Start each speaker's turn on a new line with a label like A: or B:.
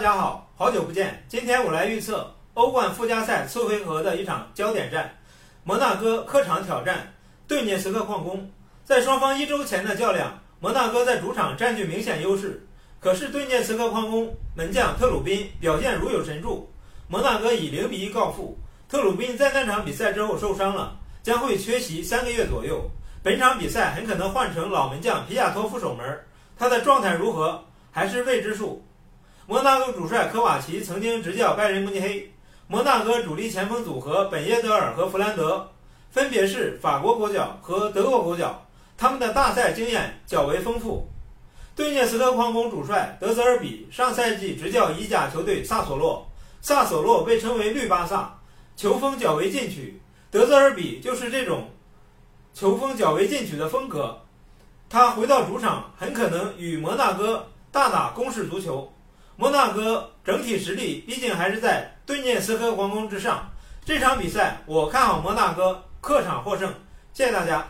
A: 大家好，好久不见。今天我来预测欧冠附加赛次回合的一场焦点战，摩纳哥客场挑战顿涅茨克矿工。在双方一周前的较量，摩纳哥在主场占据明显优势。可是顿涅茨克矿工门将特鲁宾表现如有神助，摩纳哥以零比一告负。特鲁宾在那场比赛之后受伤了，将会缺席三个月左右。本场比赛很可能换成老门将皮亚托夫守门，他的状态如何还是未知数。摩纳哥主帅科瓦奇曾经执教拜仁慕尼黑，摩纳哥主力前锋组合本耶德尔和弗兰德分别是法国国脚和德国国脚，他们的大赛经验较为丰富。顿涅茨克矿工主帅德泽尔比上赛季执教意甲球队萨索洛，萨索洛被称为绿巴萨。球风较为进取，德泽尔比就是这种球风较为进取的风格。他回到主场，很可能与摩纳哥大打攻势足球。摩纳哥整体实力毕竟还是在顿涅茨克皇宫之上。这场比赛，我看好摩纳哥客场获胜。谢谢大家。